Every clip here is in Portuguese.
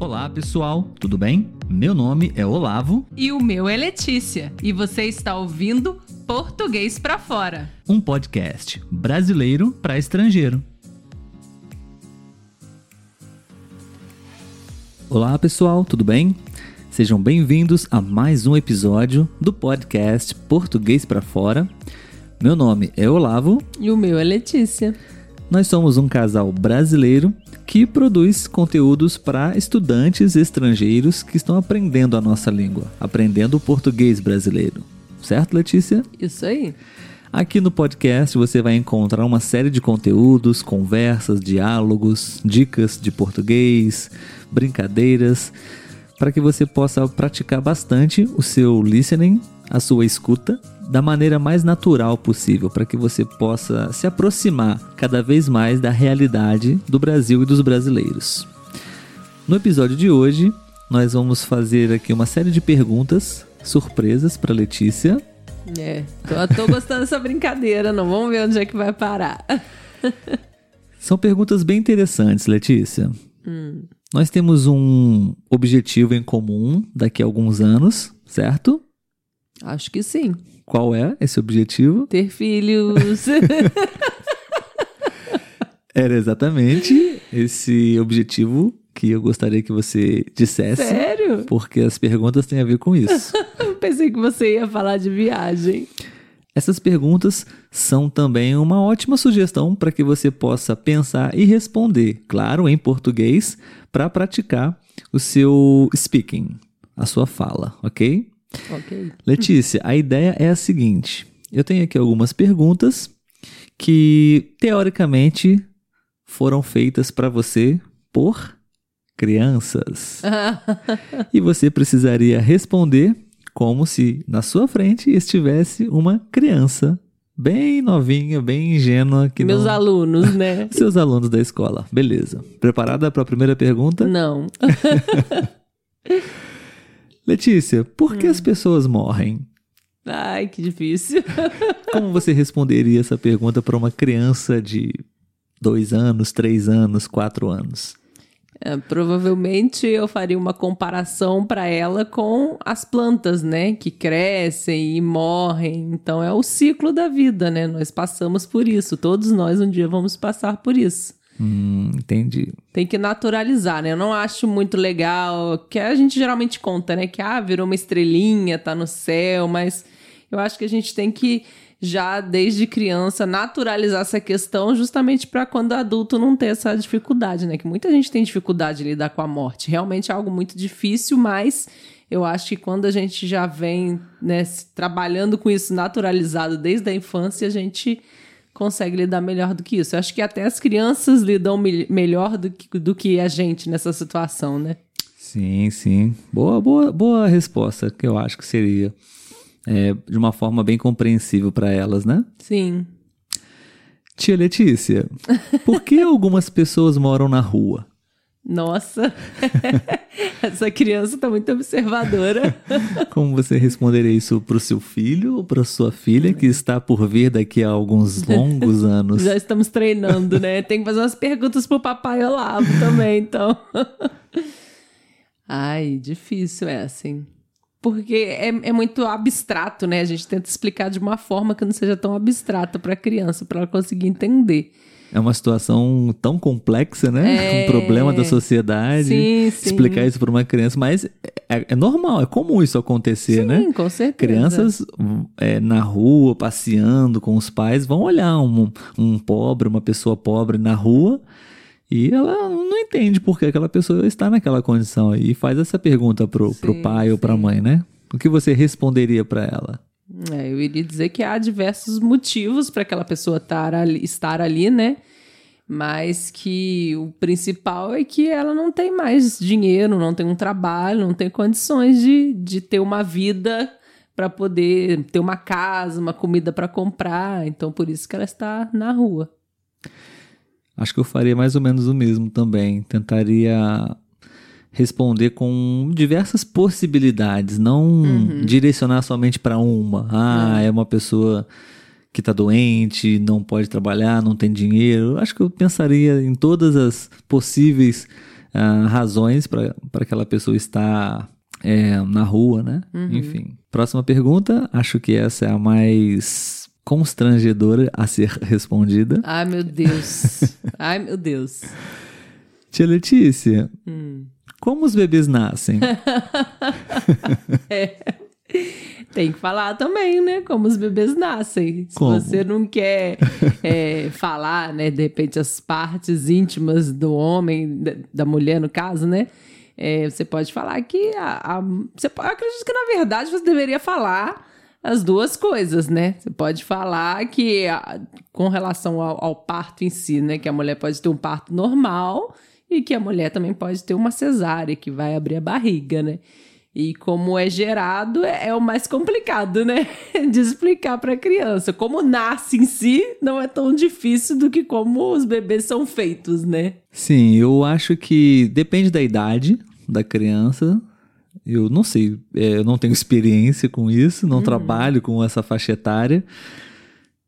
Olá, pessoal, tudo bem? Meu nome é Olavo. E o meu é Letícia. E você está ouvindo Português para Fora um podcast brasileiro para estrangeiro. Olá, pessoal, tudo bem? Sejam bem-vindos a mais um episódio do podcast Português para Fora. Meu nome é Olavo. E o meu é Letícia. Nós somos um casal brasileiro que produz conteúdos para estudantes estrangeiros que estão aprendendo a nossa língua, aprendendo o português brasileiro. Certo, Letícia? Isso aí. Aqui no podcast você vai encontrar uma série de conteúdos, conversas, diálogos, dicas de português, brincadeiras, para que você possa praticar bastante o seu listening, a sua escuta da maneira mais natural possível, para que você possa se aproximar cada vez mais da realidade do Brasil e dos brasileiros. No episódio de hoje, nós vamos fazer aqui uma série de perguntas surpresas para Letícia. É, tô, tô gostando dessa brincadeira, não vamos ver onde é que vai parar. São perguntas bem interessantes, Letícia. Hum. Nós temos um objetivo em comum daqui a alguns anos, certo? Acho que sim. Qual é esse objetivo? Ter filhos. Era exatamente esse objetivo que eu gostaria que você dissesse. Sério? Porque as perguntas têm a ver com isso. Pensei que você ia falar de viagem. Essas perguntas são também uma ótima sugestão para que você possa pensar e responder, claro, em português, para praticar o seu speaking, a sua fala, ok? Ok. Letícia, a ideia é a seguinte: eu tenho aqui algumas perguntas que, teoricamente, foram feitas para você por crianças. e você precisaria responder como se na sua frente estivesse uma criança bem novinha, bem ingênua. Que Meus não... alunos, né? Seus alunos da escola. Beleza. Preparada para a primeira pergunta? Não. Letícia, por que hum. as pessoas morrem? Ai, que difícil. Como você responderia essa pergunta para uma criança de dois anos, três anos, quatro anos? É, provavelmente eu faria uma comparação para ela com as plantas, né? Que crescem e morrem. Então é o ciclo da vida, né? Nós passamos por isso. Todos nós um dia vamos passar por isso. Hum, entendi. Tem que naturalizar, né? Eu não acho muito legal, que a gente geralmente conta, né? Que, ah, virou uma estrelinha, tá no céu, mas eu acho que a gente tem que já desde criança naturalizar essa questão justamente para quando adulto não ter essa dificuldade, né? Que muita gente tem dificuldade de lidar com a morte. Realmente é algo muito difícil, mas eu acho que quando a gente já vem né, trabalhando com isso naturalizado desde a infância, a gente consegue lidar melhor do que isso. Eu acho que até as crianças lidam me melhor do que, do que a gente nessa situação, né? Sim, sim. Boa, boa, boa resposta que eu acho que seria é, de uma forma bem compreensível para elas, né? Sim. Tia Letícia, por que algumas pessoas moram na rua? Nossa, essa criança está muito observadora. Como você responderia isso para o seu filho ou para sua filha que está por vir daqui a alguns longos anos? Já estamos treinando, né? Tem que fazer umas perguntas para o papai Olavo também, então. Ai, difícil é assim. Porque é, é muito abstrato, né? A gente tenta explicar de uma forma que não seja tão abstrata para a criança, para ela conseguir entender. É uma situação tão complexa, né? É... Um problema da sociedade. Sim, sim. Explicar isso para uma criança, mas é, é, normal, é comum isso acontecer, sim, né? Sim, com certeza. Crianças é, na rua, passeando com os pais, vão olhar um, um pobre, uma pessoa pobre na rua e ela não entende por que aquela pessoa está naquela condição e faz essa pergunta pro, sim, pro pai sim. ou pra mãe, né? O que você responderia para ela? É, eu iria dizer que há diversos motivos para aquela pessoa ali, estar ali, né? Mas que o principal é que ela não tem mais dinheiro, não tem um trabalho, não tem condições de, de ter uma vida para poder ter uma casa, uma comida para comprar. Então, por isso que ela está na rua. Acho que eu faria mais ou menos o mesmo também. Tentaria responder com diversas possibilidades, não uhum. direcionar somente para uma. Ah, é. é uma pessoa que está doente, não pode trabalhar, não tem dinheiro. Acho que eu pensaria em todas as possíveis ah, razões para aquela pessoa estar é, na rua, né? Uhum. Enfim. Próxima pergunta, acho que essa é a mais constrangedora a ser respondida. Ai, meu Deus. Ai, meu Deus. Tia Letícia, Hum. Como os bebês nascem? Tem que falar também, né? Como os bebês nascem. Se Como? você não quer é, falar, né? De repente, as partes íntimas do homem, da, mulher, no caso, né? é, você pode falar que a, a- você, eu acredito que, na verdade, você deveria falar as duas coisas, né? Você pode falar que, a- com relação ao, ao parto em si, né? Que a mulher pode ter um parto normal e que a mulher também pode ter uma cesárea, que vai abrir a barriga, né? E como é gerado, é, é o mais complicado, né? De explicar para a criança. Como nasce em si, não é tão difícil do que como os bebês são feitos, né? Sim, eu acho que depende da idade da criança. Eu não sei, é, eu não tenho experiência com isso, não trabalho com essa faixa etária.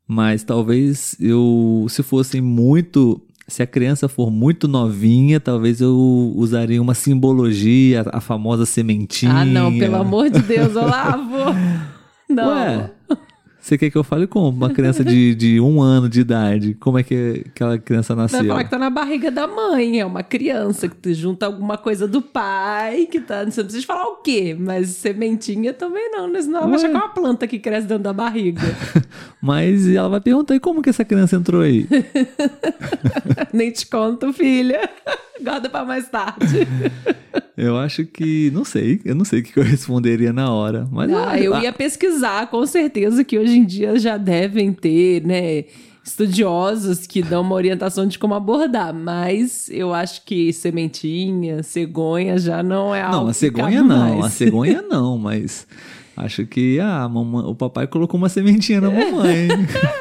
Mas talvez eu, se fosse muito. Se a criança for muito novinha, talvez eu usaria uma simbologia, a famosa sementinha. Ah, não, pelo amor de Deus, Olavo! Não. Ué, você quer que eu fale como? Uma criança de, de um ano de idade, como é que aquela criança Vai nasceu? falar que tá na barriga da mãe, é uma criança que tu junta alguma coisa do pai, que tá. Você não precisa falar o quê, mas sementinha também não, né? Senão ela vai achar que é uma planta que cresce dentro da barriga. Mas ela vai perguntar, e como que essa criança entrou aí? Nem te conto, filha. Guarda pra mais tarde. Eu acho que. Não sei. Eu não sei o que eu responderia na hora. Mas Ah, eu ia pesquisar, com certeza que hoje em dia já devem ter, né? Estudiosos que dão uma orientação de como abordar, mas eu acho que sementinha, cegonha já não é algo. Não, a que cegonha não. mais. A cegonha não, mas. Acho que ah, a mamãe, o papai colocou uma sementinha na mamãe.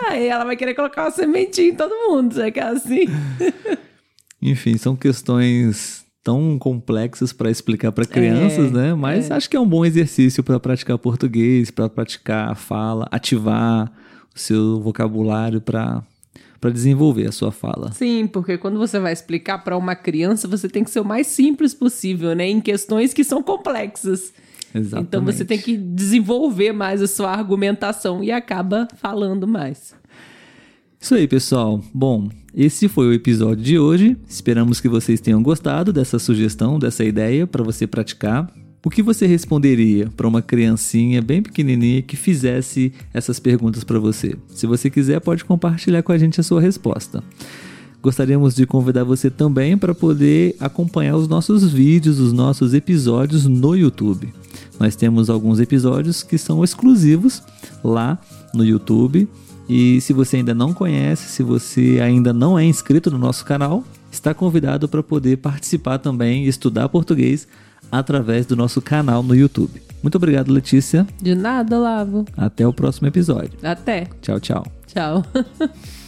Aí ela vai querer colocar uma sementinha em todo mundo, já que é assim. Enfim, são questões tão complexas para explicar para crianças, É, né? Mas acho que é um bom exercício para praticar português, para praticar a fala, ativar o seu vocabulário para para desenvolver a sua fala. Sim, porque quando você vai explicar para uma criança, você tem que ser o mais simples possível, né? Em questões que são complexas. Exatamente. Então você tem que desenvolver mais a sua argumentação e acaba falando mais. Isso aí, pessoal. Bom, esse foi o episódio de hoje. Esperamos que vocês tenham gostado dessa sugestão, dessa ideia para você praticar. O que você responderia para uma criancinha bem pequenininha que fizesse essas perguntas para você? Se você quiser, pode compartilhar com a gente a sua resposta. Gostaríamos de convidar você também para poder acompanhar os nossos vídeos, os nossos episódios no YouTube. Nós temos alguns episódios que são exclusivos lá no YouTube. E se você ainda não conhece, se você ainda não é inscrito no nosso canal, está convidado para poder participar também e estudar português através do nosso canal no YouTube. Muito obrigado, Letícia. De nada, Lavo. Até o próximo episódio. Até. Tchau, tchau. Tchau.